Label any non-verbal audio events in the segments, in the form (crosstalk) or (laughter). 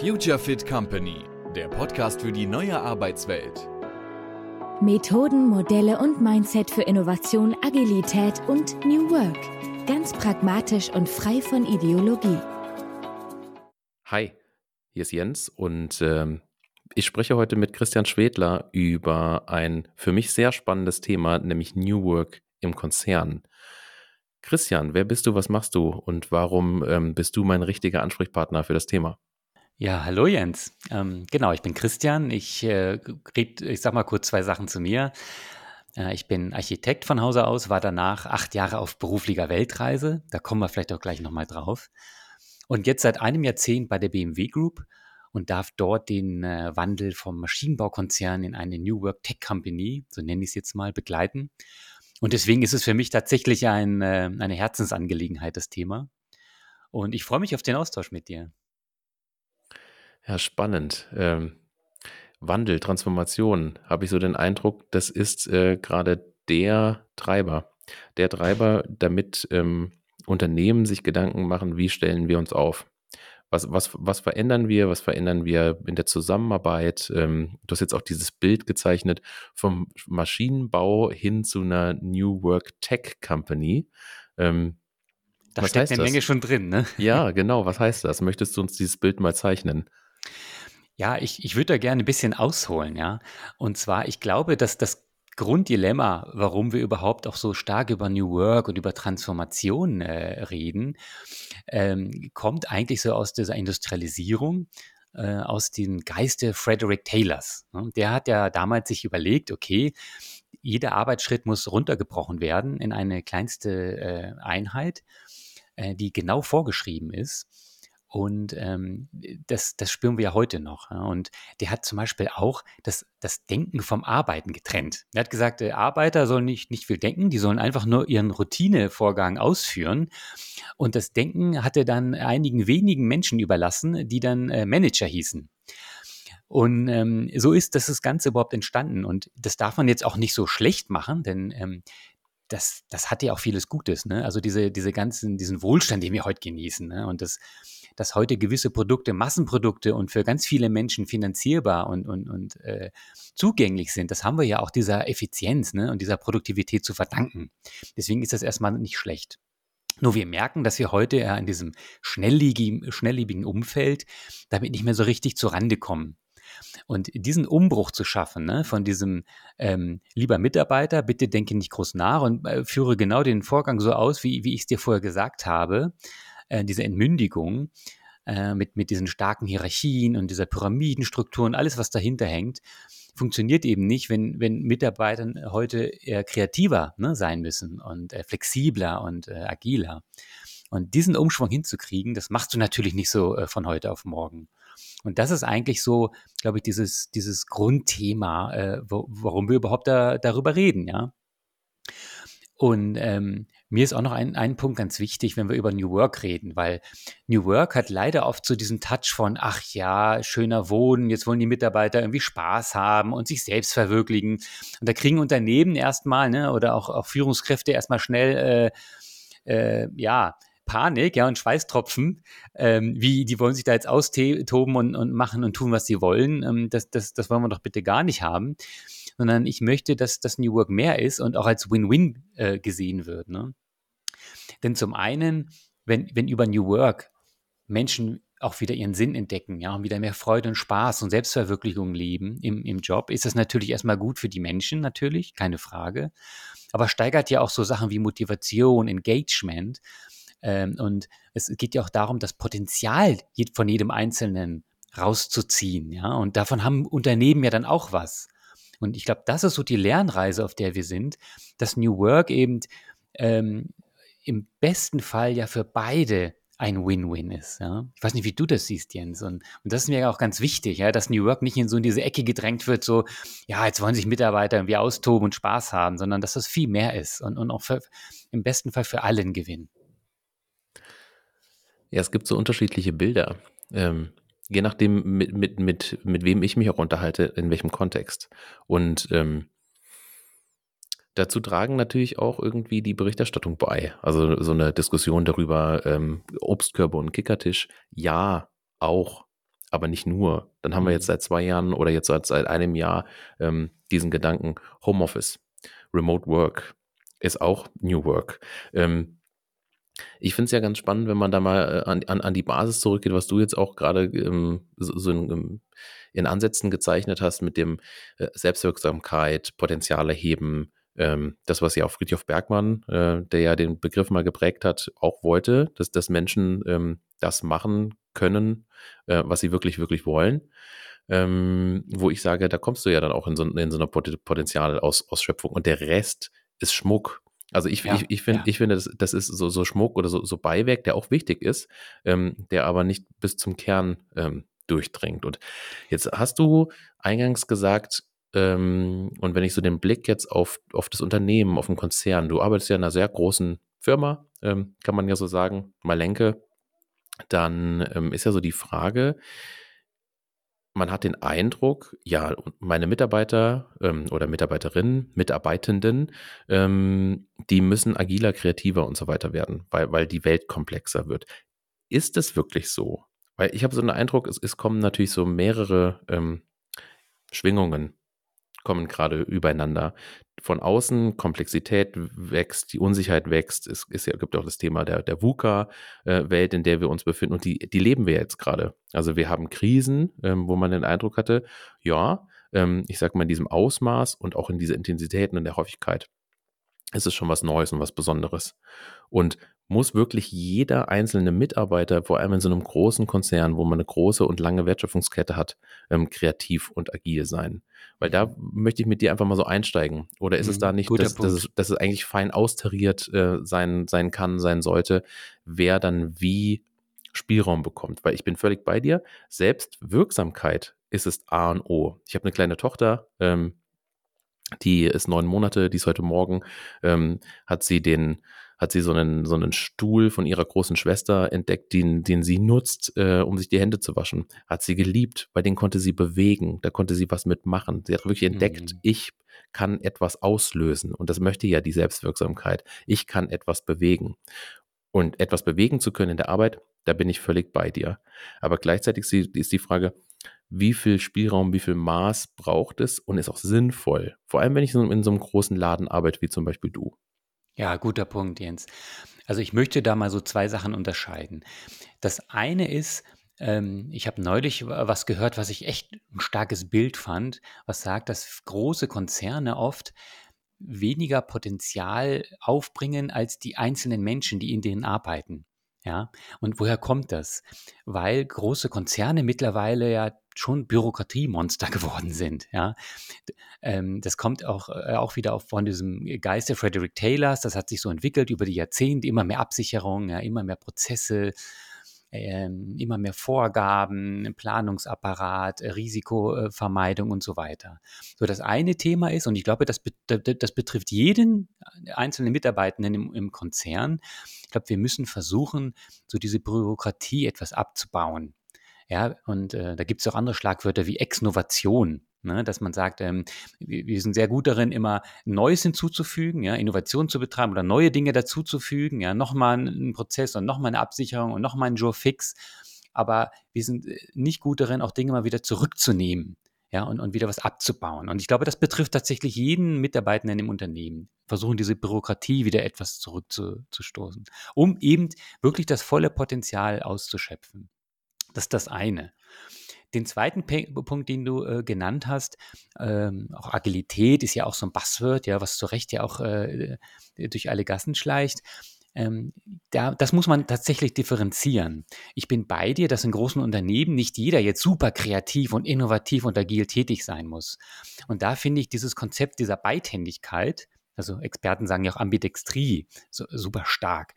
Future Fit Company, der Podcast für die neue Arbeitswelt. Methoden, Modelle und Mindset für Innovation, Agilität und New Work. Ganz pragmatisch und frei von Ideologie. Hi, hier ist Jens und ähm, ich spreche heute mit Christian Schwedler über ein für mich sehr spannendes Thema, nämlich New Work im Konzern. Christian, wer bist du, was machst du und warum ähm, bist du mein richtiger Ansprechpartner für das Thema? Ja, hallo Jens. Ähm, genau, ich bin Christian. Ich äh, red, ich sag mal kurz zwei Sachen zu mir. Äh, ich bin Architekt von Hause aus, war danach acht Jahre auf beruflicher Weltreise. Da kommen wir vielleicht auch gleich nochmal drauf. Und jetzt seit einem Jahrzehnt bei der BMW Group und darf dort den äh, Wandel vom Maschinenbaukonzern in eine New Work Tech Company, so nenne ich es jetzt mal, begleiten. Und deswegen ist es für mich tatsächlich ein, äh, eine Herzensangelegenheit, das Thema. Und ich freue mich auf den Austausch mit dir. Ja, spannend. Ähm, Wandel, Transformation, habe ich so den Eindruck, das ist äh, gerade der Treiber. Der Treiber, damit ähm, Unternehmen sich Gedanken machen, wie stellen wir uns auf. Was, was, was verändern wir? Was verändern wir in der Zusammenarbeit? Ähm, du hast jetzt auch dieses Bild gezeichnet vom Maschinenbau hin zu einer New Work Tech Company. Ähm, da steckt eine das? Menge schon drin, ne? Ja, (laughs) genau. Was heißt das? Möchtest du uns dieses Bild mal zeichnen? Ja, ich, ich würde da gerne ein bisschen ausholen, ja. Und zwar, ich glaube, dass das Grunddilemma, warum wir überhaupt auch so stark über New Work und über Transformation äh, reden, ähm, kommt eigentlich so aus dieser Industrialisierung, äh, aus dem Geiste Frederick Taylors. Ne? Der hat ja damals sich überlegt, okay, jeder Arbeitsschritt muss runtergebrochen werden in eine kleinste äh, Einheit, äh, die genau vorgeschrieben ist. Und ähm, das, das spüren wir ja heute noch. Ja? Und der hat zum Beispiel auch das, das Denken vom Arbeiten getrennt. Er hat gesagt, Arbeiter sollen nicht, nicht viel denken, die sollen einfach nur ihren Routinevorgang ausführen. Und das Denken hat er dann einigen wenigen Menschen überlassen, die dann äh, Manager hießen. Und ähm, so ist das, das Ganze überhaupt entstanden. Und das darf man jetzt auch nicht so schlecht machen, denn ähm, das, das hat ja auch vieles Gutes. Ne? Also diese, diese ganzen, diesen Wohlstand, den wir heute genießen. Ne? Und das, dass heute gewisse Produkte Massenprodukte und für ganz viele Menschen finanzierbar und, und, und äh, zugänglich sind, das haben wir ja auch dieser Effizienz ne, und dieser Produktivität zu verdanken. Deswegen ist das erstmal nicht schlecht. Nur wir merken, dass wir heute ja in diesem schnelllebigen, Umfeld damit nicht mehr so richtig zur Rande kommen. Und diesen Umbruch zu schaffen, ne, von diesem ähm, lieber Mitarbeiter, bitte denke nicht groß nach und äh, führe genau den Vorgang so aus, wie, wie ich es dir vorher gesagt habe, äh, diese Entmündigung äh, mit, mit diesen starken Hierarchien und dieser Pyramidenstruktur und alles, was dahinter hängt, funktioniert eben nicht, wenn, wenn Mitarbeiter heute eher kreativer ne, sein müssen und äh, flexibler und äh, agiler. Und diesen Umschwung hinzukriegen, das machst du natürlich nicht so äh, von heute auf morgen. Und das ist eigentlich so, glaube ich, dieses, dieses Grundthema, warum wir überhaupt da, darüber reden, ja. Und ähm, mir ist auch noch ein, ein Punkt ganz wichtig, wenn wir über New Work reden, weil New Work hat leider oft so diesen Touch von, ach ja, schöner Wohnen, jetzt wollen die Mitarbeiter irgendwie Spaß haben und sich selbst verwirklichen. Und da kriegen Unternehmen erstmal, ne, oder auch, auch Führungskräfte erstmal schnell, äh, äh, ja, Panik, ja, und Schweißtropfen, ähm, wie, die wollen sich da jetzt austoben und, und machen und tun, was sie wollen. Ähm, das, das, das wollen wir doch bitte gar nicht haben sondern ich möchte, dass das New Work mehr ist und auch als Win-Win äh, gesehen wird. Ne? Denn zum einen, wenn, wenn über New Work Menschen auch wieder ihren Sinn entdecken, ja, und wieder mehr Freude und Spaß und Selbstverwirklichung leben im, im Job, ist das natürlich erstmal gut für die Menschen, natürlich, keine Frage. Aber steigert ja auch so Sachen wie Motivation, Engagement. Ähm, und es geht ja auch darum, das Potenzial von jedem Einzelnen rauszuziehen, ja. Und davon haben Unternehmen ja dann auch was. Und ich glaube, das ist so die Lernreise, auf der wir sind, dass New Work eben ähm, im besten Fall ja für beide ein Win-Win ist. Ja? Ich weiß nicht, wie du das siehst, Jens. Und, und das ist mir auch ganz wichtig, ja, dass New Work nicht in so in diese Ecke gedrängt wird, so, ja, jetzt wollen sich Mitarbeiter irgendwie austoben und Spaß haben, sondern dass das viel mehr ist und, und auch für, im besten Fall für allen Gewinn. Ja, es gibt so unterschiedliche Bilder. Ähm, je nachdem, mit, mit, mit, mit wem ich mich auch unterhalte, in welchem Kontext. Und ähm, dazu tragen natürlich auch irgendwie die Berichterstattung bei. Also so eine Diskussion darüber, ähm, Obstkörbe und Kickertisch, ja, auch. aber nicht nur. Dann haben wir jetzt Mhm. seit zwei Jahren oder jetzt seit, seit einem Jahr ähm, diesen Gedanken Homeoffice, Remote Work ist auch New Work. Ähm, ich finde es ja ganz spannend, wenn man da mal äh, an, an, an die Basis zurückgeht, was du jetzt auch gerade ähm, so, in, ähm, in Ansätzen gezeichnet hast mit dem äh, Selbstwirksamkeit, Potenziale heben, ähm, das, was ja auch Friedhof Bergmann, äh, der ja den Begriff mal geprägt hat, auch wollte, dass, dass Menschen ähm, das machen können, äh, was sie wirklich, wirklich wollen. Ähm, wo ich sage, da kommst du ja dann auch in so, in so einer Pot- Potenzialausschöpfung und der Rest ist Schmuck. Also ich, Ja, ich, ich, find, ja. ich finde, das, das ist so, so Schmuck oder so, so Beiwerk, der auch wichtig ist, ähm, der aber nicht bis zum Kern ähm, durchdringt. Und jetzt hast du eingangs gesagt, ähm, und wenn ich so den Blick jetzt auf, auf das Unternehmen, auf den Konzern, du arbeitest ja in einer sehr großen Firma, ähm, kann man ja so sagen, Malenke, dann ähm, ist ja so die Frage, man hat den Eindruck, ja, meine Mitarbeiter ähm, oder Mitarbeiterinnen, Mitarbeitenden, ähm, die müssen agiler, kreativer und so weiter werden, weil, weil die Welt komplexer wird. Ist es wirklich so? Weil ich habe so einen Eindruck, es, es kommen natürlich so mehrere ähm, Schwingungen kommen gerade übereinander. Von außen Komplexität wächst, die Unsicherheit wächst. Es, es gibt auch das Thema der, der VUCA-Welt, in der wir uns befinden und die, die leben wir jetzt gerade. Also wir haben Krisen, ähm, wo man den Eindruck hatte, ja, ähm, ich sage mal in diesem Ausmaß und auch in dieser Intensität und in der Häufigkeit ist es schon was Neues und was Besonderes. Und muss wirklich jeder einzelne Mitarbeiter, vor allem in so einem großen Konzern, wo man eine große und lange Wertschöpfungskette hat, ähm, kreativ und agil sein. Weil da möchte ich mit dir einfach mal so einsteigen. Oder ist es Mhm, da nicht, dass, dass, es, dass es eigentlich fein austariert äh, sein, sein kann, sein sollte, wer dann wie Spielraum bekommt? Weil ich bin völlig bei dir. Selbstwirksamkeit ist es A und O. Ich habe eine kleine Tochter, ähm, die ist neun Monate, die ist heute Morgen, ähm, hat sie den, hat sie so einen, so einen Stuhl von ihrer großen Schwester entdeckt, den, den sie nutzt, äh, um sich die Hände zu waschen. Hat sie geliebt, weil den konnte sie bewegen, da konnte sie was mitmachen. Sie hat wirklich entdeckt, Mhm. ich kann etwas auslösen. Und das möchte ja die Selbstwirksamkeit. Ich kann etwas bewegen. Und etwas bewegen zu können in der Arbeit, da bin ich völlig bei dir. Aber gleichzeitig ist die- Frage, wie viel Spielraum, wie viel Maß braucht es und ist auch sinnvoll. Vor allem, wenn ich in so einem großen Laden arbeite, wie zum Beispiel du. Ja, guter Punkt, Jens. Also ich möchte da mal so zwei Sachen unterscheiden. Das eine ist, ähm, ich habe neulich wa- was gehört, was ich echt ein starkes Bild fand, was sagt, dass große Konzerne oft weniger Potenzial aufbringen als die einzelnen Menschen, die in denen arbeiten. Ja, und woher kommt das? Weil große Konzerne mittlerweile ja schon Bürokratiemonster (laughs) geworden sind. Ja, ähm, das kommt auch, äh, auch wieder auf von diesem Geiste Frederick Taylors. Das hat sich so entwickelt über die Jahrzehnte. Immer mehr Absicherung, ja, immer mehr Prozesse, ähm, immer mehr Vorgaben, Planungsapparat, Risikovermeidung und so weiter. So, das eine Thema ist, und ich glaube, das, das betrifft jeden einzelnen Mitarbeitenden im, im Konzern. Ich glaube, wir müssen versuchen, so diese Bürokratie etwas abzubauen. Ja, und äh, da gibt es auch andere Schlagwörter wie Exnovation. Ne, dass man sagt, ähm, wir, wir sind sehr gut darin, immer Neues hinzuzufügen, ja, Innovation zu betreiben oder neue Dinge dazuzufügen, ja, nochmal einen Prozess und nochmal eine Absicherung und nochmal einen Jour fix. Aber wir sind äh, nicht gut darin, auch Dinge mal wieder zurückzunehmen, ja, und, und wieder was abzubauen. Und ich glaube, das betrifft tatsächlich jeden Mitarbeitenden im Unternehmen. Versuchen diese Bürokratie wieder etwas zurückzustoßen, um eben wirklich das volle Potenzial auszuschöpfen. Das ist das eine. Den zweiten Punkt, den du äh, genannt hast, ähm, auch Agilität ist ja auch so ein Buzzword, ja, was zu Recht ja auch äh, durch alle Gassen schleicht. Ähm, da, das muss man tatsächlich differenzieren. Ich bin bei dir, dass in großen Unternehmen nicht jeder jetzt super kreativ und innovativ und agil tätig sein muss. Und da finde ich dieses Konzept dieser Beidhändigkeit, also Experten sagen ja auch Ambidextrie, so, super stark.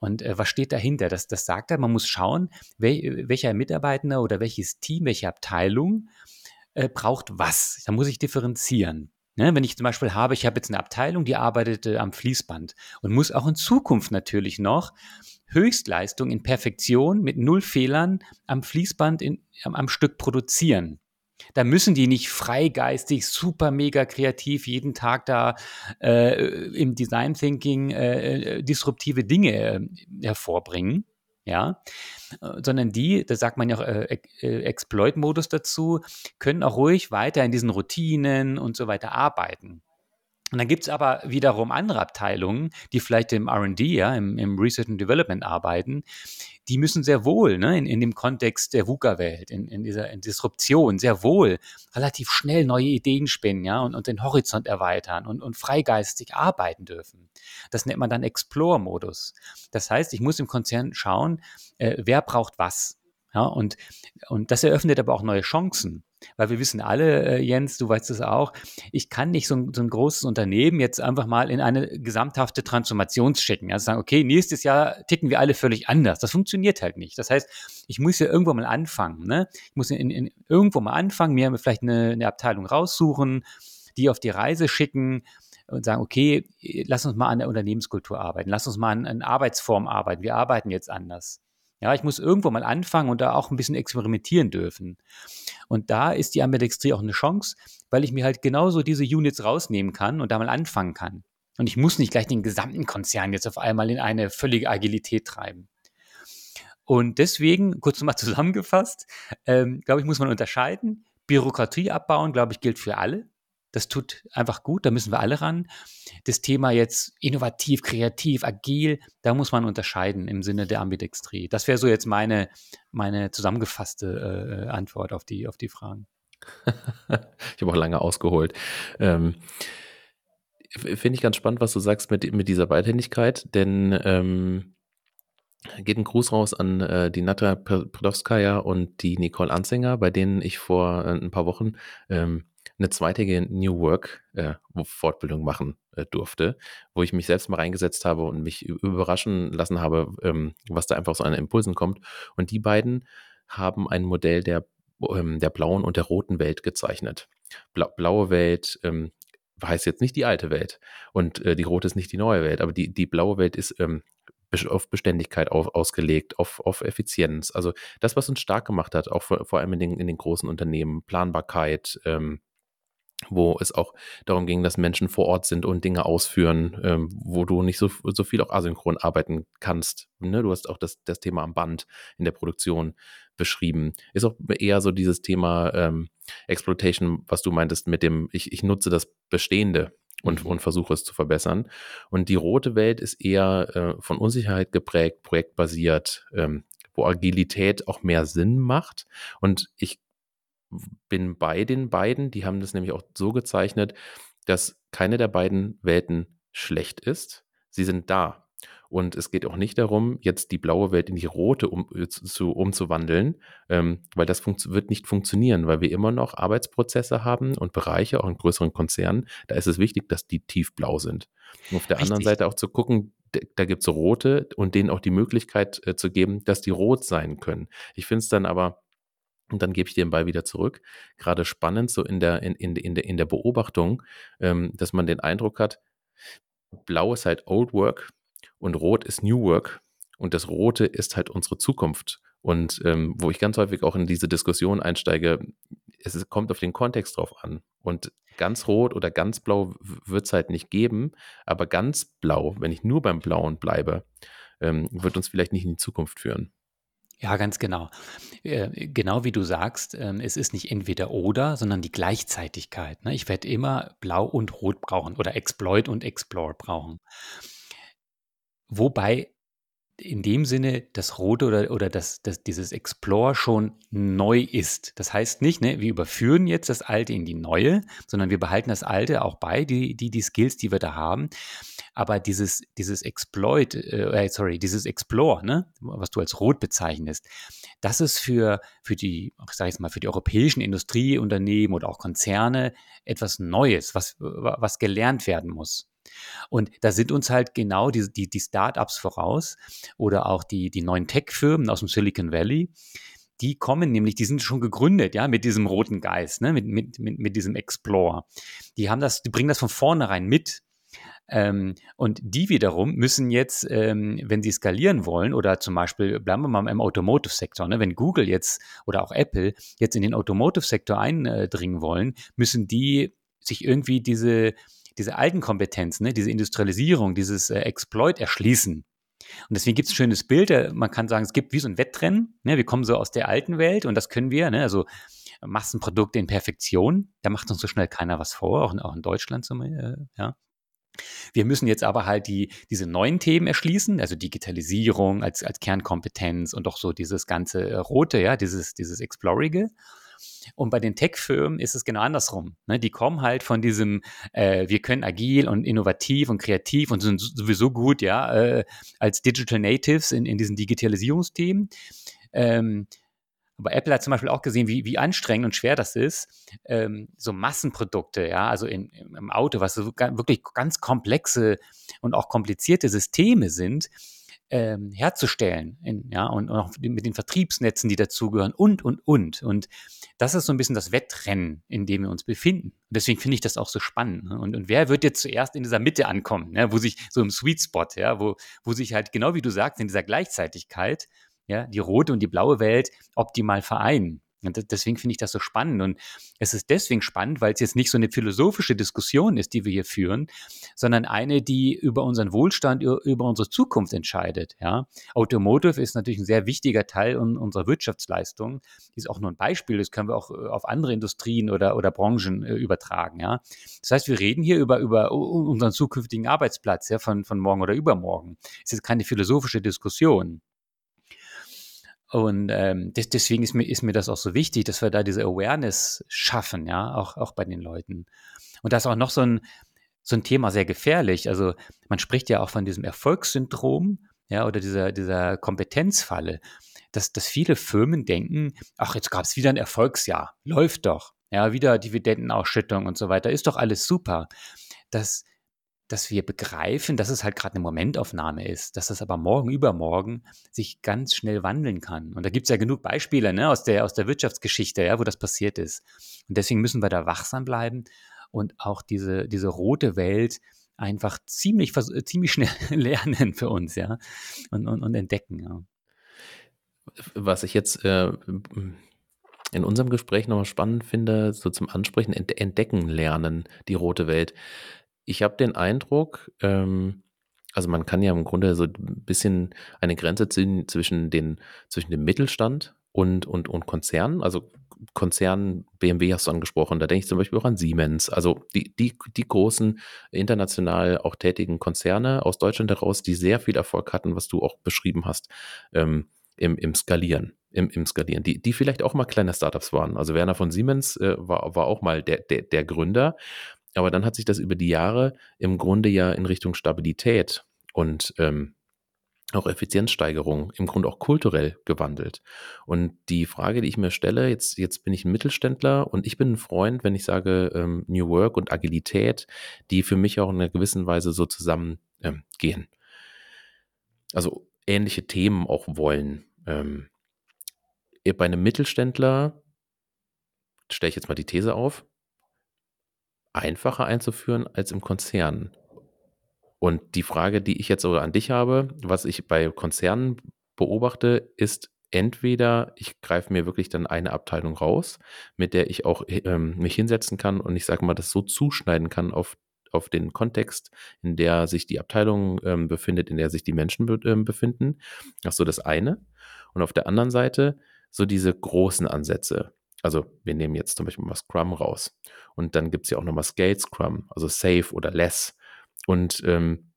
Und äh, was steht dahinter? Das, das sagt er, man muss schauen, wel, welcher Mitarbeiter oder welches Team, welche Abteilung äh, braucht was. Da muss ich differenzieren. Ne, wenn ich zum Beispiel habe, ich habe jetzt eine Abteilung, die arbeitet äh, am Fließband und muss auch in Zukunft natürlich noch Höchstleistung in Perfektion mit null Fehlern am Fließband in, am, am Stück produzieren. Da müssen die nicht freigeistig, super mega kreativ jeden Tag da äh, im Design Thinking äh, disruptive Dinge äh, hervorbringen. ja, äh, sondern die, da sagt man ja auch äh, äh, Exploit-Modus dazu, können auch ruhig weiter in diesen Routinen und so weiter arbeiten. Und dann gibt es aber wiederum andere Abteilungen, die vielleicht im RD, ja, im, im, Research and Development arbeiten, die müssen sehr wohl ne, in, in dem Kontext der VUCA-Welt, in, in, dieser in Disruption, sehr wohl relativ schnell neue Ideen spinnen ja, und, und den Horizont erweitern und, und freigeistig arbeiten dürfen. Das nennt man dann Explore-Modus. Das heißt, ich muss im Konzern schauen, äh, wer braucht was. Ja, und, und das eröffnet aber auch neue Chancen. Weil wir wissen alle, äh, Jens, du weißt es auch, ich kann nicht so ein, so ein, großes Unternehmen jetzt einfach mal in eine gesamthafte Transformation schicken. Also sagen, okay, nächstes Jahr ticken wir alle völlig anders. Das funktioniert halt nicht. Das heißt, ich muss ja irgendwo mal anfangen. Ne? Ich muss in, in, irgendwo mal anfangen, mir vielleicht eine, eine Abteilung raussuchen, die auf die Reise schicken und sagen, okay, lass uns mal an der Unternehmenskultur arbeiten, lass uns mal an, an Arbeitsform arbeiten, wir arbeiten jetzt anders. Ja, ich muss irgendwo mal anfangen und da auch ein bisschen experimentieren dürfen. Und da ist die Ambidextrie auch eine Chance, weil ich mir halt genauso diese Units rausnehmen kann und da mal anfangen kann. Und ich muss nicht gleich den gesamten Konzern jetzt auf einmal in eine völlige Agilität treiben. Und deswegen, kurz nochmal (laughs) zusammengefasst, ähm, glaube ich, muss man unterscheiden. Bürokratie abbauen, glaube ich, gilt für alle. Das tut einfach gut, da müssen wir alle ran. Das Thema jetzt innovativ, kreativ, agil, da muss man unterscheiden im Sinne der Ambidextrie. Das wäre so jetzt meine, meine zusammengefasste äh, Antwort auf die, auf die Fragen. (laughs) ich habe auch lange ausgeholt. Ähm, Finde ich ganz spannend, was du sagst mit, mit dieser Beidhändigkeit, denn ähm, geht ein Gruß raus an äh, die Natra Prodowskaja und die Nicole Anzinger, bei denen ich vor äh, ein paar Wochen ähm, eine zweitägige New Work äh, Fortbildung machen äh, durfte, wo ich mich selbst mal reingesetzt habe und mich überraschen lassen habe, ähm, was da einfach so an Impulsen kommt. Und die beiden haben ein Modell der, ähm, der blauen und der roten Welt gezeichnet. Bla blaue Welt ähm, heißt jetzt nicht die alte Welt und äh, die rote ist nicht die neue Welt, aber die, die blaue Welt ist ähm, auf Beständigkeit auf, ausgelegt, auf, auf Effizienz. Also das, was uns stark gemacht hat, auch vor, vor allem in den, in den großen Unternehmen, Planbarkeit, ähm, wo es auch darum ging, dass Menschen vor Ort sind und Dinge ausführen, ähm, wo du nicht so, so viel auch asynchron arbeiten kannst. Ne? Du hast auch das, das Thema am Band in der Produktion beschrieben. Ist auch eher so dieses Thema ähm, Exploitation, was du meintest mit dem, ich, ich nutze das Bestehende und, mhm. und versuche es zu verbessern. Und die rote Welt ist eher äh, von Unsicherheit geprägt, projektbasiert, ähm, wo Agilität auch mehr Sinn macht. Und ich bin bei den beiden. Die haben das nämlich auch so gezeichnet, dass keine der beiden Welten schlecht ist. Sie sind da. Und es geht auch nicht darum, jetzt die blaue Welt in die rote um, äh, zu, umzuwandeln, ähm, weil das wird nicht funktionieren, weil wir immer noch Arbeitsprozesse haben und Bereiche, auch in größeren Konzernen. Da ist es wichtig, dass die tiefblau sind. Und auf der Richtig. anderen Seite auch zu gucken, da gibt es rote und denen auch die Möglichkeit äh, zu geben, dass die rot sein können. Ich finde es dann aber und dann gebe ich dir den Ball wieder zurück. Gerade spannend so in der, in, in, in der, in der Beobachtung, ähm, dass man den Eindruck hat, blau ist halt Old Work und rot ist New Work und das Rote ist halt unsere Zukunft. Und ähm, wo ich ganz häufig auch in diese Diskussion einsteige, es ist, kommt auf den Kontext drauf an. Und ganz rot oder ganz blau wird es halt nicht geben, aber ganz blau, wenn ich nur beim Blauen bleibe, ähm, wird uns vielleicht nicht in die Zukunft führen. Ja, ganz genau. Äh, genau wie du sagst, ähm, es ist nicht entweder oder, sondern die Gleichzeitigkeit. Ne? Ich werde immer Blau und Rot brauchen oder Exploit und Explore brauchen. Wobei in dem Sinne das Rote oder, oder das, das, dieses Explore schon neu ist. Das heißt nicht, ne, wir überführen jetzt das Alte in die Neue, sondern wir behalten das Alte auch bei, die, die, die Skills, die wir da haben. Aber dieses, dieses Exploit, äh, äh sorry, dieses Explore, ne, was du als Rot bezeichnest, das ist für, für die, ich sage jetzt mal, für die europäischen Industrieunternehmen oder auch Konzerne etwas Neues, was, was gelernt werden muss. Und da sind uns halt genau die, die, die Startups voraus oder auch die, die neuen Tech-Firmen aus dem Silicon Valley. Die kommen nämlich, die sind schon gegründet, ja, mit diesem roten Geist, ne, mit, mit, mit, mit diesem Explore. Die haben das, die bringen das von vornherein mit. Ähm, und die wiederum müssen jetzt, ähm, wenn sie skalieren wollen, oder zum Beispiel, bleiben wir mal im Automotive-Sektor, ne, wenn Google jetzt oder auch Apple jetzt in den Automotive-Sektor eindringen wollen, müssen die sich irgendwie diese, diese alten Kompetenzen, ne, diese Industrialisierung, dieses äh, Exploit erschließen. Und deswegen gibt es ein schönes Bild. Äh, man kann sagen, es gibt wie so ein Wettrennen. Ne? Wir kommen so aus der alten Welt und das können wir. Ne? Also Massenprodukte in Perfektion. Da macht uns so schnell keiner was vor, auch in, auch in Deutschland. So, äh, ja. Wir müssen jetzt aber halt die, diese neuen Themen erschließen, also Digitalisierung als, als Kernkompetenz und auch so dieses ganze äh, Rote, ja, dieses, dieses Explorige. Und bei den Tech-Firmen ist es genau andersrum. Ne? Die kommen halt von diesem, äh, wir können agil und innovativ und kreativ und sind sowieso gut, ja, äh, als Digital Natives in, in diesen Digitalisierungsthemen. Ähm, aber Apple hat zum Beispiel auch gesehen, wie, wie anstrengend und schwer das ist, ähm, so Massenprodukte, ja, also in, im Auto, was so wirklich ganz komplexe und auch komplizierte Systeme sind, ähm, herzustellen, in, ja, und, und, auch mit den Vertriebsnetzen, die dazugehören und, und, und. Und das ist so ein bisschen das Wettrennen, in dem wir uns befinden. Und deswegen finde ich das auch so spannend. Ne? Und, und wer wird jetzt zuerst in dieser Mitte ankommen, ne? wo sich so im Sweet Spot, ja, wo, wo sich halt, genau wie du sagst, in dieser Gleichzeitigkeit, ja, die rote und die blaue Welt optimal vereinen. Und deswegen finde ich das so spannend. Und es ist deswegen spannend, weil es jetzt nicht so eine philosophische Diskussion ist, die wir hier führen, sondern eine, die über unseren Wohlstand, über unsere Zukunft entscheidet. Ja? Automotive ist natürlich ein sehr wichtiger Teil unserer Wirtschaftsleistung. Ist auch nur ein Beispiel, das können wir auch äh, auf andere Industrien oder, oder Branchen äh, übertragen. Ja? Das heißt, wir reden hier über, über unseren zukünftigen Arbeitsplatz ja, von, von morgen oder übermorgen. Es ist keine philosophische Diskussion. Und ähm, des, deswegen ist mir, ist mir das auch so wichtig, dass wir da diese Awareness schaffen, ja, auch, auch bei den Leuten. Und das ist auch noch so ein, so ein Thema sehr gefährlich. Also man spricht ja auch von diesem Erfolgssyndrom, ja, oder dieser, dieser Kompetenzfalle, dass, dass viele Firmen denken, ach, jetzt gab es wieder ein Erfolgsjahr, läuft doch, ja, wieder Dividendenausschüttung und so weiter, ist doch alles super. Das, dass wir begreifen, dass es halt gerade eine Momentaufnahme ist, dass das aber morgen, übermorgen sich ganz schnell wandeln kann. Und da gibt es ja genug Beispiele ne, aus, der, aus der Wirtschaftsgeschichte, ja, wo das passiert ist. Und deswegen müssen wir da wachsam bleiben und auch diese, diese rote Welt einfach ziemlich, ziemlich schnell (laughs) lernen für uns, ja, und, und, und entdecken, ja. Was ich jetzt äh, in unserem Gespräch nochmal spannend finde, so zum Ansprechen, entdecken lernen, die rote Welt ich habe den Eindruck, ähm, also man kann ja im Grunde so ein bisschen eine Grenze ziehen zwischen, den, zwischen dem Mittelstand und, und, und Konzernen. Also Konzern, BMW hast du angesprochen, da denke ich zum Beispiel auch an Siemens, also die, die, die großen international auch tätigen Konzerne aus Deutschland heraus, die sehr viel Erfolg hatten, was du auch beschrieben hast, ähm, im, im Skalieren. Im, im Skalieren, die, die vielleicht auch mal kleine Startups waren. Also Werner von Siemens äh, war, war auch mal der, der, der Gründer aber dann hat sich das über die Jahre im Grunde ja in Richtung Stabilität und ähm, auch Effizienzsteigerung, im Grunde auch kulturell gewandelt. Und die Frage, die ich mir stelle, jetzt, jetzt bin ich ein Mittelständler und ich bin ein Freund, wenn ich sage ähm, New Work und Agilität, die für mich auch in einer gewissen Weise so zusammengehen. Ähm, also ähnliche Themen auch wollen. Ähm, bei einem Mittelständler stelle ich jetzt mal die These auf, einfacher einzuführen als im Konzern. Und die Frage, die ich jetzt sogar an dich habe, was ich bei Konzernen beobachte, ist entweder ich greife mir wirklich dann eine Abteilung raus, mit der ich auch ähm, mich hinsetzen kann und ich sage mal, das so zuschneiden kann auf, auf den Kontext, in der sich die Abteilung ähm, befindet, in der sich die Menschen be ähm, befinden. Das ist so das eine. Und auf der anderen Seite so diese großen Ansätze. Also wir nehmen jetzt zum Beispiel mal Scrum raus. Und dann gibt es ja auch nochmal Scale Scrum, also Safe oder Less. Und ähm,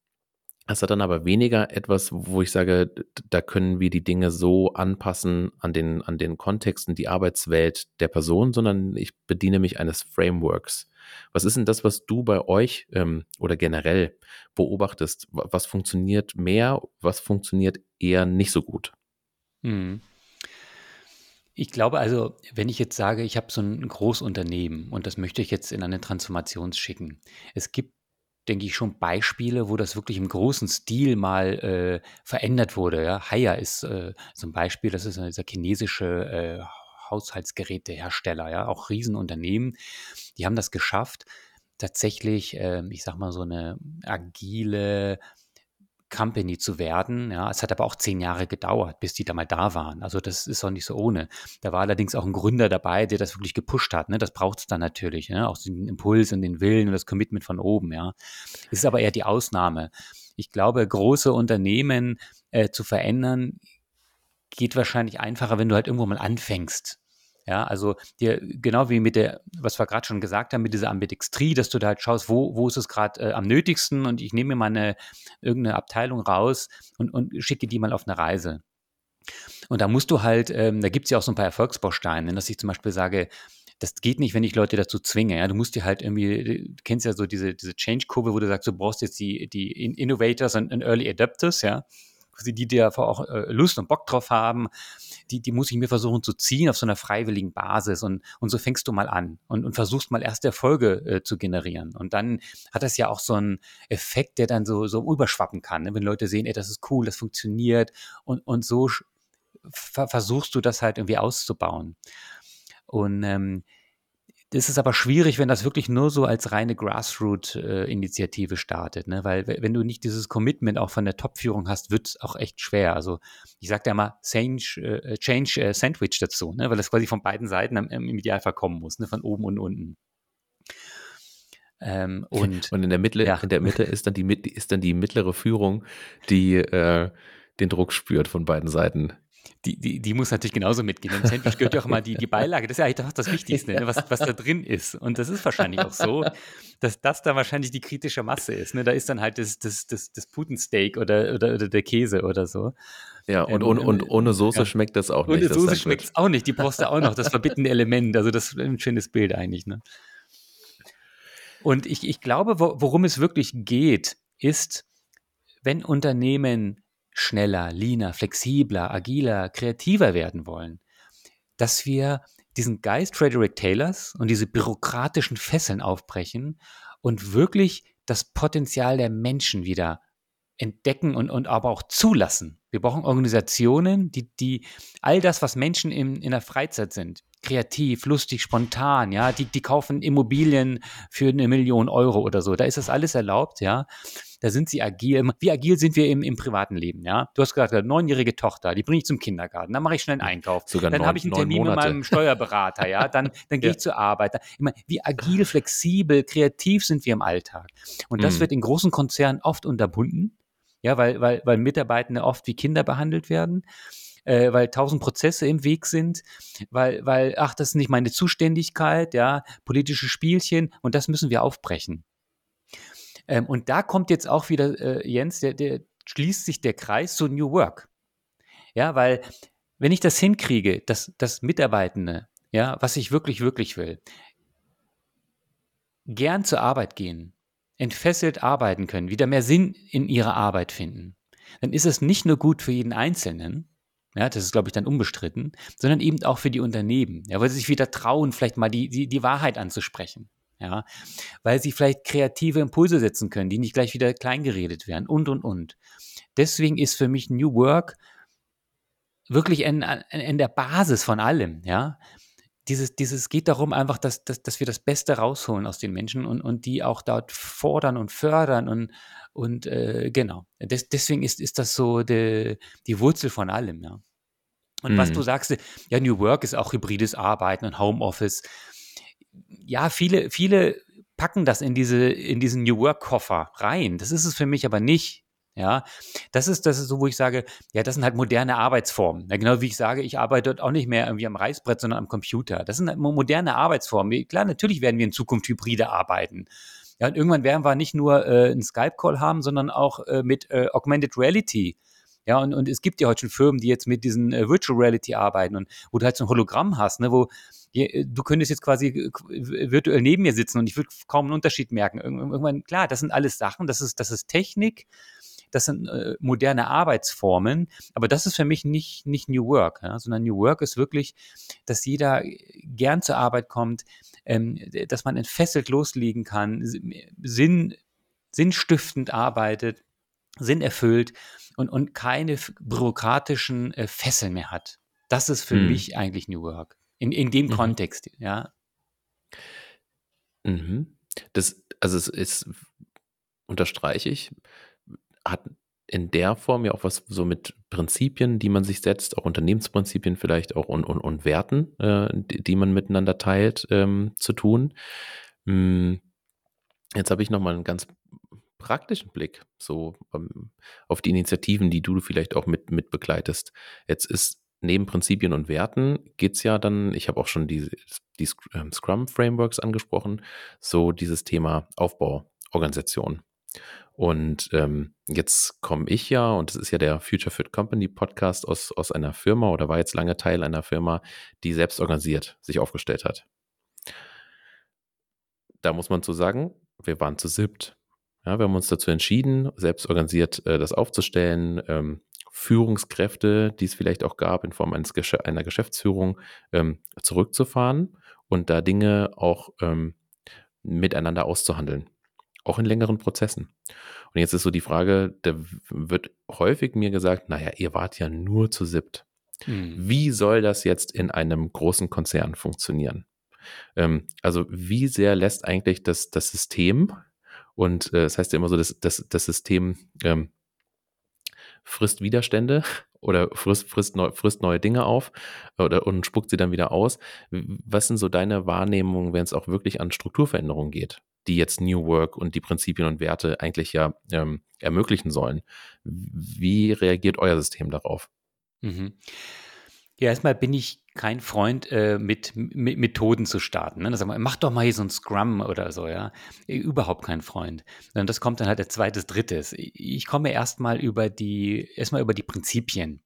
das hat dann aber weniger etwas, wo ich sage, da können wir die Dinge so anpassen an den, an den Kontexten, die Arbeitswelt der Person, sondern ich bediene mich eines Frameworks. Was ist denn das, was du bei euch ähm, oder generell beobachtest? Was funktioniert mehr, was funktioniert eher nicht so gut? Hm. Ich glaube also, wenn ich jetzt sage, ich habe so ein Großunternehmen und das möchte ich jetzt in eine Transformation schicken. Es gibt, denke ich, schon Beispiele, wo das wirklich im großen Stil mal äh, verändert wurde. Ja? Haier ist äh, so ein Beispiel, das ist dieser chinesische äh, Haushaltsgerätehersteller, ja, auch Riesenunternehmen. Die haben das geschafft, tatsächlich, äh, ich sag mal, so eine agile Company zu werden. Ja, es hat aber auch zehn Jahre gedauert, bis die da mal da waren. Also das ist auch nicht so ohne. Da war allerdings auch ein Gründer dabei, der das wirklich gepusht hat. Ne? Das braucht es dann natürlich, ne? auch den Impuls und den Willen und das Commitment von oben. Ja, ist aber eher die Ausnahme. ich glaube, große Unternehmen äh, zu verändern, geht wahrscheinlich einfacher, wenn du halt irgendwo mal anfängst. Ja, also dir, genau wie mit der, was wir gerade schon gesagt haben, mit dieser Ambidextrie, dass du da halt schaust, wo, wo ist es gerade äh, am nötigsten und ich nehme mir mal eine, irgendeine Abteilung raus und, und schicke die mal auf eine Reise. Und da musst du halt, ähm, da gibt es ja auch so ein paar Erfolgsbausteine, dass ich zum Beispiel sage, das geht nicht, wenn ich Leute dazu zwinge. Ja? Du musst dir halt irgendwie, du kennst ja so diese, diese Change-Kurve, wo du sagst, du brauchst jetzt die, die Innovators und Early Adapters, ja, die dir auch äh, Lust und Bock drauf haben, die, die muss ich mir versuchen zu ziehen auf so einer freiwilligen Basis und, und so fängst du mal an und, und versuchst mal erste Erfolge äh, zu generieren. Und dann hat das ja auch so einen Effekt, der dann so, so überschwappen kann, ne? wenn Leute sehen, ey, das ist cool, das funktioniert und, und so versuchst du das halt irgendwie auszubauen. Und ähm, das ist aber schwierig, wenn das wirklich nur so als reine Grassroot-Initiative startet, ne? weil wenn du nicht dieses Commitment auch von der Top-Führung hast, wird es auch echt schwer. Also ich sage ja mal Change, äh, Change äh, Sandwich dazu, ne? weil das quasi von beiden Seiten im, im Idealfall kommen muss, ne? von oben und unten. Ähm, und, und in der Mitte, ja. in der Mitte ist dann die ist dann die mittlere Führung, die äh, den Druck spürt von beiden Seiten die, die, die muss natürlich genauso mitgehen. Im Sandwich gehört ja auch immer die, die Beilage. Das ist ja eigentlich das Wichtigste, ne? was, was da drin ist. Und das ist wahrscheinlich auch so, dass das da wahrscheinlich die kritische Masse ist. Ne? Da ist dann halt das, das, das, das Putensteak oder, oder, oder der Käse oder so. Ja, und, ähm, und, und ohne Soße ja. schmeckt das auch nicht. Ohne Soße schmeckt es auch nicht. Die brauchst du auch noch. Das verbittende Element. Also das ist ein schönes Bild eigentlich. Ne? Und ich, ich glaube, worum es wirklich geht, ist, wenn Unternehmen schneller, leaner, flexibler, agiler, kreativer werden wollen, dass wir diesen Geist Frederick Taylors und diese bürokratischen Fesseln aufbrechen und wirklich das Potenzial der Menschen wieder entdecken und, und aber auch zulassen. Wir brauchen Organisationen, die, die all das, was Menschen in, in der Freizeit sind, kreativ, lustig, spontan, ja, die, die kaufen Immobilien für eine Million Euro oder so, da ist das alles erlaubt, ja da sind sie agil. Wie agil sind wir im, im privaten Leben, ja? Du hast gesagt, eine neunjährige Tochter, die bringe ich zum Kindergarten, dann mache ich schnell einen Einkauf. Sogar dann habe ich einen Termin mit meinem Steuerberater, ja? Dann, dann (laughs) gehe ja. ich zur Arbeit. Ich meine, wie agil, flexibel, kreativ sind wir im Alltag. Und das mhm. wird in großen Konzernen oft unterbunden, ja, weil, weil, weil Mitarbeitende oft wie Kinder behandelt werden. Äh, weil tausend Prozesse im Weg sind, weil, weil, ach, das ist nicht meine Zuständigkeit, ja, politische Spielchen und das müssen wir aufbrechen. Ähm, und da kommt jetzt auch wieder, äh, Jens, der, der schließt sich der Kreis zu New Work. Ja, weil wenn ich das hinkriege, dass das Mitarbeitende, ja, was ich wirklich, wirklich will, gern zur Arbeit gehen, entfesselt arbeiten können, wieder mehr Sinn in ihrer Arbeit finden, dann ist es nicht nur gut für jeden Einzelnen, ja, das ist, glaube ich, dann unbestritten, sondern eben auch für die Unternehmen, ja, weil sie sich wieder trauen, vielleicht mal die, die, die Wahrheit anzusprechen ja, weil sie vielleicht kreative Impulse setzen können, die nicht gleich wieder kleingeredet werden und, und, und. Deswegen ist für mich New Work wirklich in, in der Basis von allem, ja. Dieses, dieses geht darum einfach, dass, dass, dass wir das Beste rausholen aus den Menschen und, und die auch dort fordern und fördern und, und äh, genau. Des, deswegen ist, ist das so de, die Wurzel von allem, ja. Und mhm. was du sagst, ja, New Work ist auch hybrides Arbeiten und Homeoffice ja, viele, viele packen das in diese, in diesen New Work Koffer rein. Das ist es für mich aber nicht. Ja, das ist, das ist so, wo ich sage, ja, das sind halt moderne Arbeitsformen. Ja, genau wie ich sage, ich arbeite dort auch nicht mehr irgendwie am Reißbrett, sondern am Computer. Das sind halt moderne Arbeitsformen. Klar, natürlich werden wir in Zukunft hybride arbeiten. Ja, und irgendwann werden wir nicht nur äh, einen Skype-Call haben, sondern auch äh, mit äh, Augmented Reality. Ja, und, und es gibt ja heute schon Firmen, die jetzt mit diesen äh, Virtual Reality arbeiten und wo du halt so ein Hologramm hast, ne, wo äh, du könntest jetzt quasi äh, virtuell neben mir sitzen und ich würde kaum einen Unterschied merken. Irgendwann, klar, das sind alles Sachen, das ist, das ist Technik, das sind äh, moderne Arbeitsformen, aber das ist für mich nicht, nicht New Work, ja, sondern New Work ist wirklich, dass jeder gern zur Arbeit kommt, ähm, dass man entfesselt loslegen kann, Sinn, sinnstiftend arbeitet, Sinn erfüllt und, und keine bürokratischen äh, Fesseln mehr hat. Das ist für hm. mich eigentlich New Work. In, in dem mhm. Kontext, ja. Mhm. Das, also es ist, unterstreiche ich, hat in der Form ja auch was so mit Prinzipien, die man sich setzt, auch Unternehmensprinzipien vielleicht auch und, und, und Werten, äh, die, die, man miteinander teilt, ähm, zu tun. Hm, jetzt habe ich nochmal ein ganz praktischen Blick, so ähm, auf die Initiativen, die du vielleicht auch mit, mit begleitest. Jetzt ist neben Prinzipien und Werten geht es ja dann, ich habe auch schon die, die ähm, Scrum-Frameworks angesprochen, so dieses Thema Aufbau, Organisation. Und ähm, jetzt komme ich ja, und das ist ja der Future Fit Company Podcast aus, aus einer Firma oder war jetzt lange Teil einer Firma, die selbst organisiert sich aufgestellt hat. Da muss man zu sagen, wir waren zu siebt. Ja, wir haben uns dazu entschieden, selbst organisiert äh, das aufzustellen, ähm, Führungskräfte, die es vielleicht auch gab in Form eines Gesch einer Geschäftsführung, ähm, zurückzufahren und da Dinge auch ähm, miteinander auszuhandeln, auch in längeren Prozessen. Und jetzt ist so die Frage, da wird häufig mir gesagt, naja, ihr wart ja nur zu siebt. Hm. Wie soll das jetzt in einem großen Konzern funktionieren? Ähm, also wie sehr lässt eigentlich das, das System, und äh, das heißt ja immer so, dass das, das System ähm, frisst Widerstände (laughs) oder frisst, frisst, neu, frisst neue Dinge auf oder, und spuckt sie dann wieder aus. Was sind so deine Wahrnehmungen, wenn es auch wirklich an Strukturveränderungen geht, die jetzt New Work und die Prinzipien und Werte eigentlich ja ähm, ermöglichen sollen? Wie reagiert euer System darauf? Mhm. Ja, erstmal bin ich kein Freund, äh, mit, mit, Methoden zu starten. Ne? Das sagen mach doch mal hier so ein Scrum oder so, ja. Überhaupt kein Freund. Und das kommt dann halt als zweites, drittes. Ich komme erstmal über die, erstmal über die Prinzipien.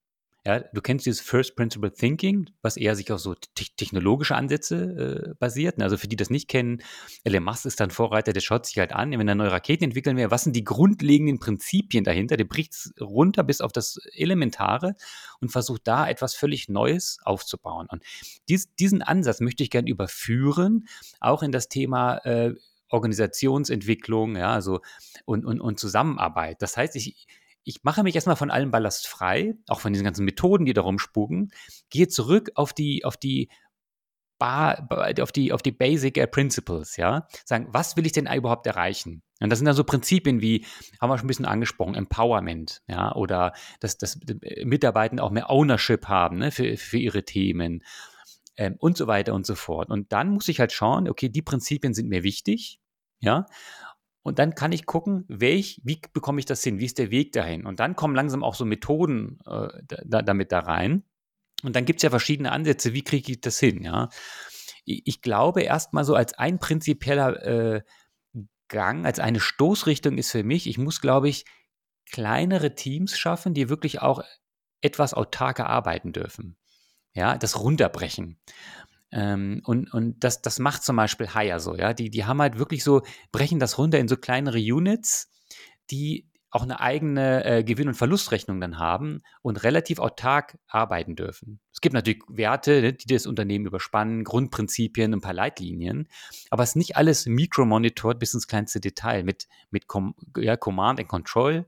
Ja, du kennst dieses First Principle Thinking, was eher sich auf so te technologische Ansätze äh, basiert. Also für die das nicht kennen, Elon Musk ist dann Vorreiter, der schaut sich halt an, wenn er neue Raketen entwickeln will, was sind die grundlegenden Prinzipien dahinter? Der bricht es runter bis auf das Elementare und versucht da etwas völlig Neues aufzubauen. Und dies, diesen Ansatz möchte ich gerne überführen, auch in das Thema äh, Organisationsentwicklung, ja, also und, und, und Zusammenarbeit. Das heißt, ich, ich mache mich erstmal von allem Ballast frei, auch von diesen ganzen Methoden, die da rumspuken, gehe zurück auf die, auf die Bar, auf die, auf die Basic äh, Principles, ja. Sagen, was will ich denn überhaupt erreichen? Und das sind dann so Prinzipien wie, haben wir schon ein bisschen angesprochen, Empowerment, ja, oder dass, dass Mitarbeiter auch mehr Ownership haben ne, für, für ihre Themen ähm, und so weiter und so fort. Und dann muss ich halt schauen, okay, die Prinzipien sind mir wichtig, ja, und dann kann ich gucken, welch, wie bekomme ich das hin? Wie ist der Weg dahin? Und dann kommen langsam auch so Methoden äh, da, damit da rein. Und dann gibt es ja verschiedene Ansätze, wie kriege ich das hin? Ja? Ich glaube erstmal so als ein prinzipieller äh, Gang, als eine Stoßrichtung ist für mich, ich muss, glaube ich, kleinere Teams schaffen, die wirklich auch etwas autarker arbeiten dürfen. Ja, das runterbrechen. Ähm, und und das, das macht zum Beispiel Hire so, ja. Die, die haben halt wirklich so, brechen das runter in so kleinere Units, die auch eine eigene äh, Gewinn- und Verlustrechnung dann haben und relativ autark arbeiten dürfen. Es gibt natürlich Werte, ne, die das Unternehmen überspannen, Grundprinzipien, ein paar Leitlinien, aber es ist nicht alles mikromonitort bis ins kleinste Detail mit, mit Com ja, Command and Control,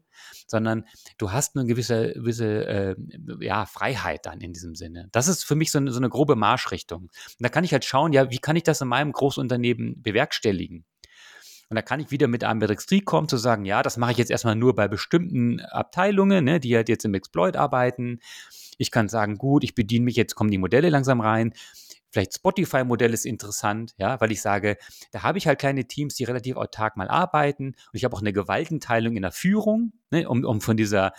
sondern du hast eine gewisse, gewisse äh, ja, Freiheit dann in diesem Sinne. Das ist für mich so eine, so eine grobe Marschrichtung. Und da kann ich halt schauen, ja, wie kann ich das in meinem Großunternehmen bewerkstelligen? Und da kann ich wieder mit einem Ambidextrie kommen, zu sagen, ja, das mache ich jetzt erstmal nur bei bestimmten Abteilungen, ne, die halt jetzt im Exploit arbeiten. Ich kann sagen, gut, ich bediene mich, jetzt kommen die Modelle langsam rein. Vielleicht Spotify-Modell ist interessant, ja, weil ich sage, da habe ich halt kleine Teams, die relativ autark mal arbeiten und ich habe auch eine Gewaltenteilung in der Führung, ne, um, um von dieser,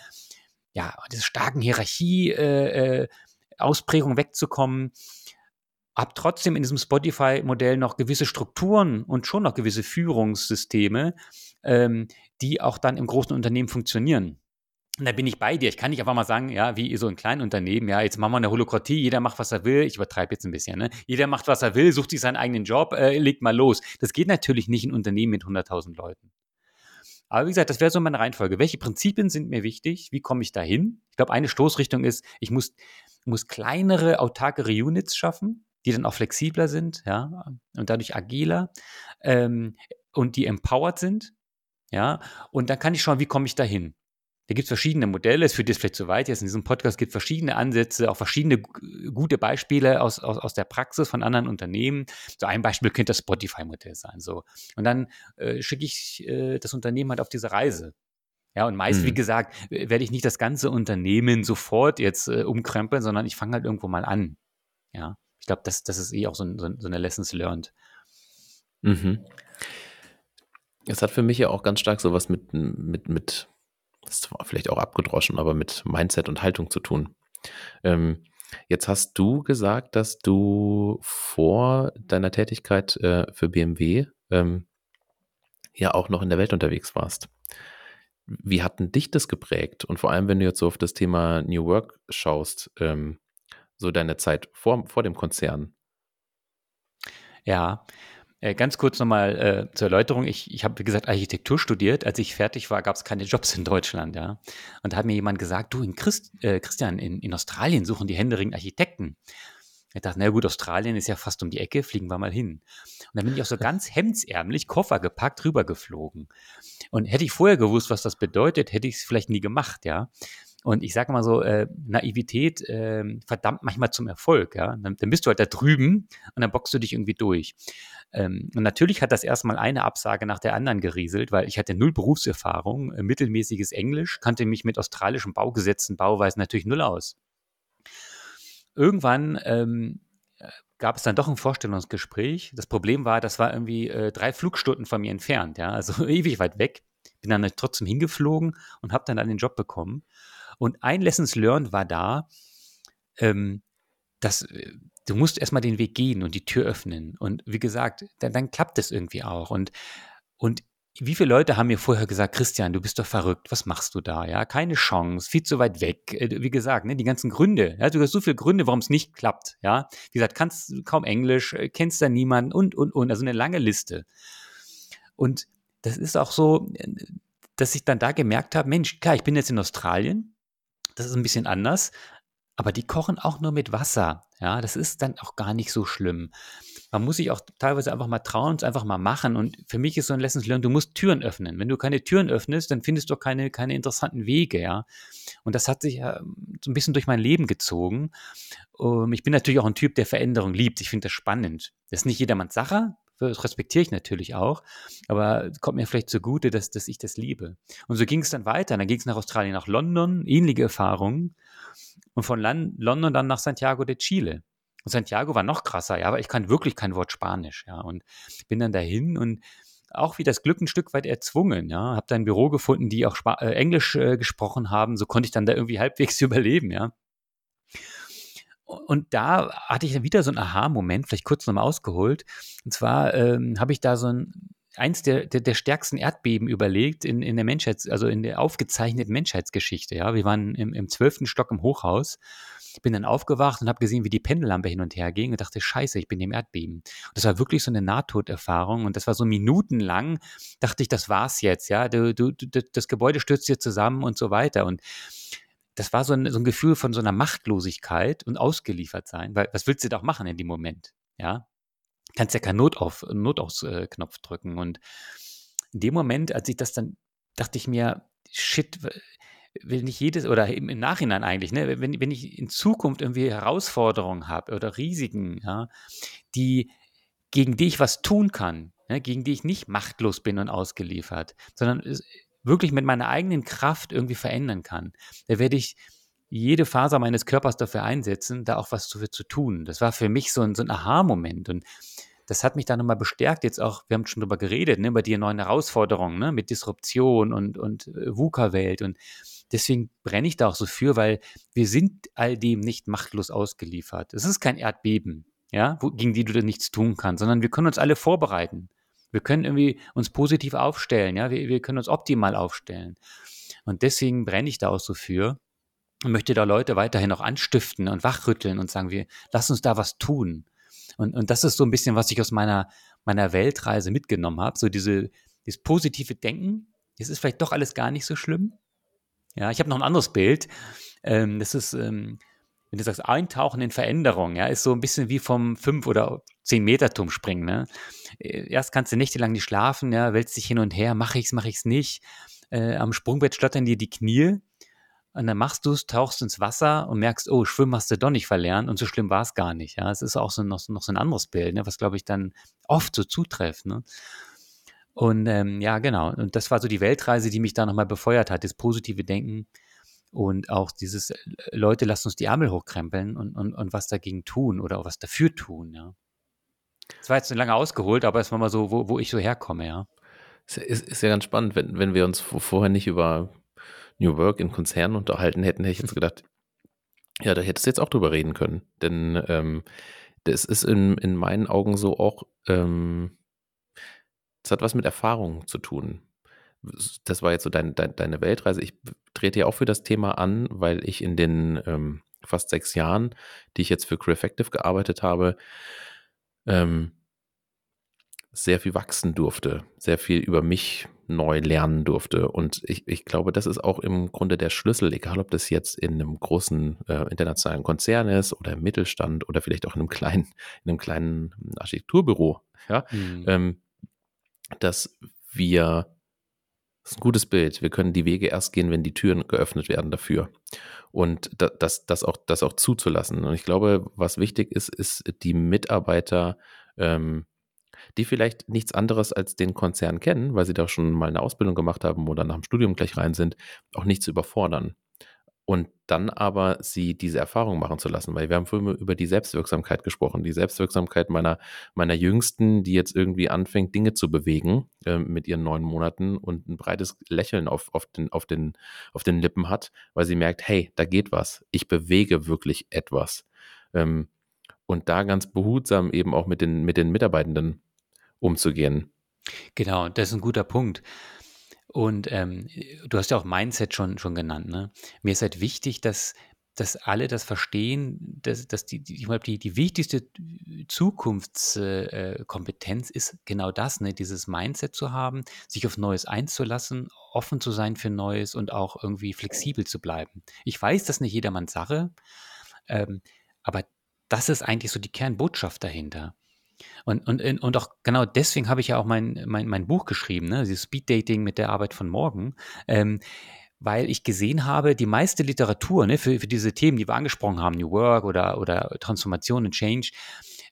ja, dieser starken Hierarchie äh, äh, Ausprägung wegzukommen habe trotzdem in diesem Spotify-Modell noch gewisse Strukturen und schon noch gewisse Führungssysteme, ähm, die auch dann im großen Unternehmen funktionieren. Und da bin ich bei dir. Ich kann nicht einfach mal sagen, ja, wie so ein kleines Unternehmen, ja, jetzt machen wir eine Holokratie, jeder macht, was er will. Ich übertreibe jetzt ein bisschen, ne? Jeder macht, was er will, sucht sich seinen eigenen Job, äh, legt mal los. Das geht natürlich nicht in Unternehmen mit 100.000 Leuten. Aber wie gesagt, das wäre so meine Reihenfolge. Welche Prinzipien sind mir wichtig? Wie komme ich dahin? Ich glaube, eine Stoßrichtung ist, ich muss, muss kleinere, autarkere Units schaffen, die dann auch flexibler sind, ja, und dadurch agiler ähm, und die empowered sind, ja, und dann kann ich schauen, wie komme ich dahin. Da gibt es verschiedene Modelle, es führt jetzt vielleicht zu weit, jetzt in diesem Podcast gibt es verschiedene Ansätze, auch verschiedene gute Beispiele aus, aus, aus der Praxis von anderen Unternehmen. So ein Beispiel könnte das Spotify-Modell sein. So. Und dann äh, schicke ich äh, das Unternehmen halt auf diese Reise. Ja, und meist, mhm. wie gesagt, werde ich nicht das ganze Unternehmen sofort jetzt äh, umkrempeln, sondern ich fange halt irgendwo mal an. Ja glaube, das, das ist eh auch so, so, so eine Lessons learned. Mhm. es hat für mich ja auch ganz stark sowas mit, mit, mit, das ist vielleicht auch abgedroschen, aber mit Mindset und Haltung zu tun. Ähm, jetzt hast du gesagt, dass du vor deiner Tätigkeit äh, für BMW ähm, ja auch noch in der Welt unterwegs warst. Wie hat denn dich das geprägt? Und vor allem, wenn du jetzt so auf das Thema New Work schaust, ähm, so deine Zeit vor, vor dem Konzern. Ja, äh, ganz kurz nochmal äh, zur Erläuterung. Ich, ich habe, wie gesagt, Architektur studiert. Als ich fertig war, gab es keine Jobs in Deutschland. Ja? Und da hat mir jemand gesagt, du, in Christ, äh, Christian, in, in Australien suchen die händeringend Architekten. Ich dachte, na gut, Australien ist ja fast um die Ecke, fliegen wir mal hin. Und dann bin ich auch so (laughs) ganz hemdsärmlich, Koffer gepackt, rübergeflogen. Und hätte ich vorher gewusst, was das bedeutet, hätte ich es vielleicht nie gemacht, ja. Und ich sage mal so, äh, Naivität äh, verdammt manchmal zum Erfolg, ja. Dann, dann, bist du halt da drüben und dann boxst du dich irgendwie durch. Ähm, und natürlich hat das erstmal eine Absage nach der anderen gerieselt, weil ich hatte null Berufserfahrung, äh, mittelmäßiges Englisch, kannte mich mit australischen Baugesetzen, Bauweisen natürlich null aus. Irgendwann ähm, gab es dann doch ein Vorstellungsgespräch. Das Problem war, das war irgendwie äh, drei Flugstunden von mir entfernt, ja, also (laughs) ewig weit weg. Bin dann trotzdem hingeflogen und habe dann, dann den Job bekommen. Und ein Lessons learned war da, ähm, dass äh, du musst erstmal den Weg gehen und die Tür öffnen. Und wie gesagt, dann, dann klappt es irgendwie auch. Und, und wie viele Leute haben mir vorher gesagt, Christian, du bist doch verrückt, was machst du da? Ja, keine Chance, viel zu weit weg. Äh, wie gesagt, ne, die ganzen Gründe. Ja, du hast so viele Gründe, warum es nicht klappt. Ja, wie gesagt, kannst kaum Englisch, äh, kennst da niemanden und und und. Also eine lange Liste. Und das ist auch so, dass ich dann da gemerkt habe, Mensch, klar, ich bin jetzt in Australien, das ist ein bisschen anders, aber die kochen auch nur mit Wasser. Ja, das ist dann auch gar nicht so schlimm man muss sich auch teilweise einfach mal trauen, es einfach mal machen. Und für mich ist so ein Lessons Learned, du musst Türen öffnen. Wenn du keine Türen öffnest, dann findest du auch keine, keine interessanten Wege, ja. Und das hat sich ja so ein bisschen durch mein Leben gezogen. Ähm, ich bin natürlich auch ein Typ, der Veränderung liebt. Ich finde das spannend. Das ist nicht jedermanns Sache, das respektiere ich natürlich auch, aber kommt mir vielleicht zugute, dass, dass ich das liebe. Und so ging es dann weiter. Dann ging es nach Australien, nach London, ähnliche Erfahrungen. Und von London dann nach Santiago de Chile. Und Santiago war noch krasser, ja, aber ich kann wirklich kein Wort Spanisch, ja. Und bin dann dahin und auch wie das Glück ein Stück weit erzwungen, ja. Hab da ein Büro gefunden, die auch Sp äh, Englisch äh, gesprochen haben. So konnte ich dann da irgendwie halbwegs (laughs) überleben, ja. Und da hatte ich dann wieder so einen Aha-Moment, vielleicht kurz nochmal ausgeholt. Und zwar ähm, habe ich da so ein, eins der, der, der, stärksten Erdbeben überlegt in, in der Menschheits-, also in der aufgezeichneten Menschheitsgeschichte. Ja, wir waren im zwölften Stock im Hochhaus ich bin dann aufgewacht und habe gesehen, wie die Pendellampe hin und her ging und dachte, scheiße, ich bin im Erdbeben. Und das war wirklich so eine Nahtoderfahrung und das war so minutenlang, dachte ich, das war's jetzt, ja, du, du, das Gebäude stürzt hier zusammen und so weiter und das war so ein, so ein Gefühl von so einer Machtlosigkeit und ausgeliefert sein, weil was willst du da auch machen in dem Moment, ja? Kannst ja keinen Notauf, Notausknopf drücken und in dem Moment, als ich das dann, dachte ich mir, shit, wenn ich jedes, oder im, Nachhinein eigentlich, ne, wenn, wenn ich in Zukunft irgendwie Herausforderungen habe oder Risiken, ja, die, gegen die ich was tun kann, ne, gegen die ich nicht machtlos bin und ausgeliefert, sondern wirklich mit meiner eigenen Kraft irgendwie verändern kann, da werde ich jede Faser meines Körpers dafür einsetzen, da auch was dafür zu tun. Das war für mich so ein, so ein Aha-Moment und das hat mich dann nochmal bestärkt, jetzt auch, wir haben schon drüber geredet, ne, über die neuen Herausforderungen, ne, mit Disruption und, und äh, VUCA-Welt und Deswegen brenne ich da auch so für, weil wir sind all dem nicht machtlos ausgeliefert. Es ist kein Erdbeben, ja, gegen die du nichts tun kannst, sondern wir können uns alle vorbereiten. Wir können irgendwie uns positiv aufstellen, ja, wir, wir können uns optimal aufstellen. Und deswegen brenne ich da auch so für und möchte da Leute weiterhin auch anstiften und wachrütteln und sagen, wir, lass uns da was tun. Und, und das ist so ein bisschen, was ich aus meiner, meiner Weltreise mitgenommen habe. So diese, dieses positive Denken. Es ist vielleicht doch alles gar nicht so schlimm. Ja, ich habe noch ein anderes Bild. Ähm, das ist, ähm, wenn du sagst, Eintauchen in Veränderung, ja, ist so ein bisschen wie vom 5 oder 10 Meter Turm springen. Ne? Äh, erst kannst du nächtelang nicht schlafen, ja, wälzt dich hin und her, mache ich's, mache ich's nicht. Äh, am Sprungbrett schlottern dir die Knie und dann machst du es, tauchst ins Wasser und merkst, oh, Schwimmen hast du doch nicht verlernt und so schlimm war es gar nicht. Ja, es ist auch so noch, noch so ein anderes Bild, ne, was glaube ich dann oft so zutrifft. Ne? Und ähm, ja, genau. Und das war so die Weltreise, die mich da nochmal befeuert hat, das positive Denken und auch dieses, äh, Leute, lasst uns die Ärmel hochkrempeln und, und, und was dagegen tun oder auch was dafür tun, ja. Das war jetzt lange ausgeholt, aber es war mal so, wo, wo ich so herkomme, ja. Ist, ist, ja ganz spannend, wenn, wenn wir uns vorher nicht über New Work in Konzernen unterhalten hätten, hätte ich jetzt gedacht, ja, da hättest du jetzt auch drüber reden können. Denn ähm, das ist in, in meinen Augen so auch, ähm, hat was mit Erfahrung zu tun. Das war jetzt so dein, dein, deine Weltreise. Ich trete ja auch für das Thema an, weil ich in den ähm, fast sechs Jahren, die ich jetzt für Crew Effective gearbeitet habe, ähm, sehr viel wachsen durfte, sehr viel über mich neu lernen durfte. Und ich, ich glaube, das ist auch im Grunde der Schlüssel, egal ob das jetzt in einem großen äh, internationalen Konzern ist oder im Mittelstand oder vielleicht auch in einem kleinen, in einem kleinen Architekturbüro, ja, mhm. ähm, dass wir, das ist ein gutes Bild, wir können die Wege erst gehen, wenn die Türen geöffnet werden dafür. Und das, das, auch, das auch zuzulassen. Und ich glaube, was wichtig ist, ist die Mitarbeiter ähm, die vielleicht nichts anderes als den Konzern kennen, weil sie da schon mal eine Ausbildung gemacht haben oder nach dem Studium gleich rein sind, auch nicht zu überfordern. Und dann aber sie diese Erfahrung machen zu lassen, weil wir haben vorhin über die Selbstwirksamkeit gesprochen, die Selbstwirksamkeit meiner, meiner Jüngsten, die jetzt irgendwie anfängt, Dinge zu bewegen äh, mit ihren neun Monaten und ein breites Lächeln auf, auf, den, auf, den, auf den Lippen hat, weil sie merkt, hey, da geht was, ich bewege wirklich etwas. Ähm, und da ganz behutsam eben auch mit den, mit den Mitarbeitenden umzugehen. Genau, das ist ein guter Punkt. Und ähm, du hast ja auch Mindset schon, schon genannt. Ne? Mir ist halt wichtig, dass, dass alle das verstehen, dass, dass die, die, die, die wichtigste Zukunftskompetenz äh, ist genau das, ne? dieses Mindset zu haben, sich auf Neues einzulassen, offen zu sein für Neues und auch irgendwie flexibel zu bleiben. Ich weiß, das ist nicht jedermanns Sache, ähm, aber das ist eigentlich so die Kernbotschaft dahinter. Und, und, und auch genau deswegen habe ich ja auch mein, mein, mein Buch geschrieben, ne? dieses Speed Dating mit der Arbeit von morgen. Ähm, weil ich gesehen habe, die meiste Literatur ne, für, für diese Themen, die wir angesprochen haben, New Work oder, oder Transformation und Change,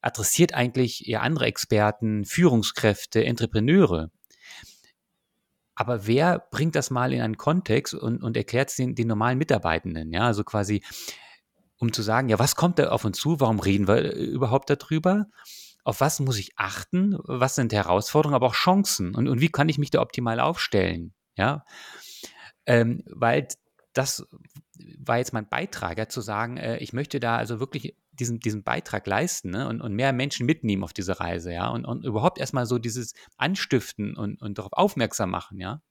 adressiert eigentlich eher andere Experten, Führungskräfte, Entrepreneure. Aber wer bringt das mal in einen Kontext und, und erklärt es den, den normalen Mitarbeitenden? Ja, also quasi, um zu sagen, ja, was kommt da auf uns zu? Warum reden wir überhaupt darüber? Auf was muss ich achten, was sind Herausforderungen, aber auch Chancen? Und, und wie kann ich mich da optimal aufstellen, ja, ähm, weil das war jetzt mein Beitrag, ja, zu sagen, äh, ich möchte da also wirklich diesen, diesen Beitrag leisten ne, und, und mehr Menschen mitnehmen auf diese Reise, ja, und, und überhaupt erstmal so dieses Anstiften und, und darauf aufmerksam machen, ja,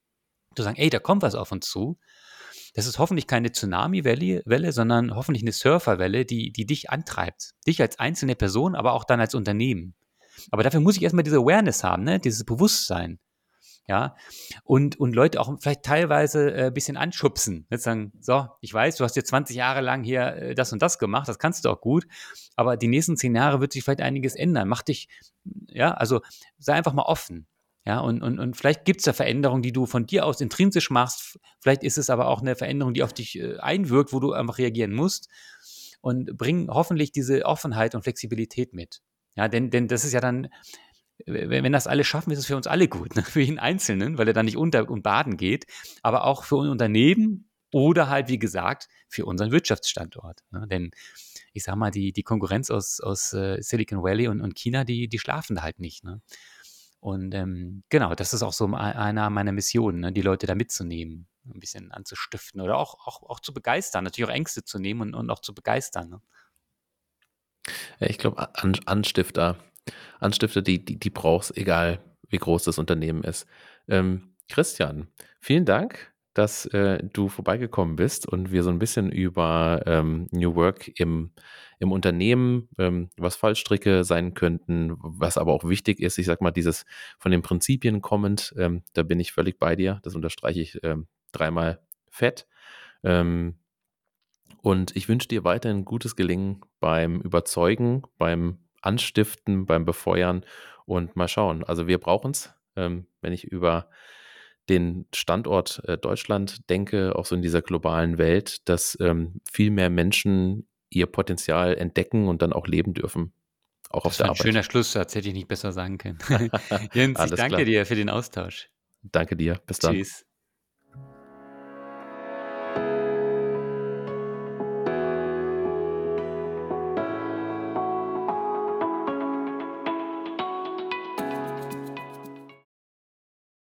zu sagen, ey, da kommt was auf uns zu das ist hoffentlich keine Tsunami-Welle, sondern hoffentlich eine Surferwelle, die, die dich antreibt. Dich als einzelne Person, aber auch dann als Unternehmen. Aber dafür muss ich erstmal diese Awareness haben, ne? dieses Bewusstsein. Ja, und, und Leute auch vielleicht teilweise ein äh, bisschen anschubsen. Jetzt sagen, so, ich weiß, du hast jetzt 20 Jahre lang hier äh, das und das gemacht, das kannst du auch gut, aber die nächsten zehn Jahre wird sich vielleicht einiges ändern. Mach dich, ja, also sei einfach mal offen. Ja, und, und, und vielleicht gibt es da Veränderungen, die du von dir aus intrinsisch machst. Vielleicht ist es aber auch eine Veränderung, die auf dich äh, einwirkt, wo du einfach reagieren musst. Und bring hoffentlich diese Offenheit und Flexibilität mit. Ja, denn, denn das ist ja dann, wenn, das alle schaffen, ist es für uns alle gut. (laughs) Ne? Für jeden Einzelnen, weil er dann nicht unter und baden geht, aber auch für ein Unternehmen oder halt, wie gesagt, für unseren Wirtschaftsstandort. Ne? Denn ich sag mal, die, die Konkurrenz aus, aus uh, Silicon Valley und, und China, die, die schlafen da halt nicht. Ne? Und ähm, genau, das ist auch so einer meiner Missionen, ne, die Leute da mitzunehmen, ein bisschen anzustiften oder auch, auch, auch zu begeistern, natürlich auch Ängste zu nehmen und, und auch zu begeistern. Ne? Ja, ich glaube, An Anstifter, Anstifter, die, die, die brauchst, egal wie groß das Unternehmen ist. Ähm, Christian, vielen Dank dass äh, du vorbeigekommen bist und wir so ein bisschen über ähm, New Work im, im Unternehmen, ähm, was Fallstricke sein könnten, was aber auch wichtig ist. Ich sag mal, dieses von den Prinzipien kommend, ähm, da bin ich völlig bei dir. Das unterstreiche ich ähm, dreimal fett. Ähm, und ich wünsche dir weiterhin gutes Gelingen beim Überzeugen, beim Anstiften, beim Befeuern und mal schauen. Also wir brauchen es, ähm, wenn ich über den Standort äh, Deutschland denke, auch so in dieser globalen Welt, dass ähm, viel mehr Menschen ihr Potenzial entdecken und dann auch leben dürfen. Auch das auf der ein Arbeit. schöner Schlusssatz, hätte ich nicht besser sagen können. (laughs) Jens, ich danke klar. dir für den Austausch. Danke dir. Bis dann. Tschüss.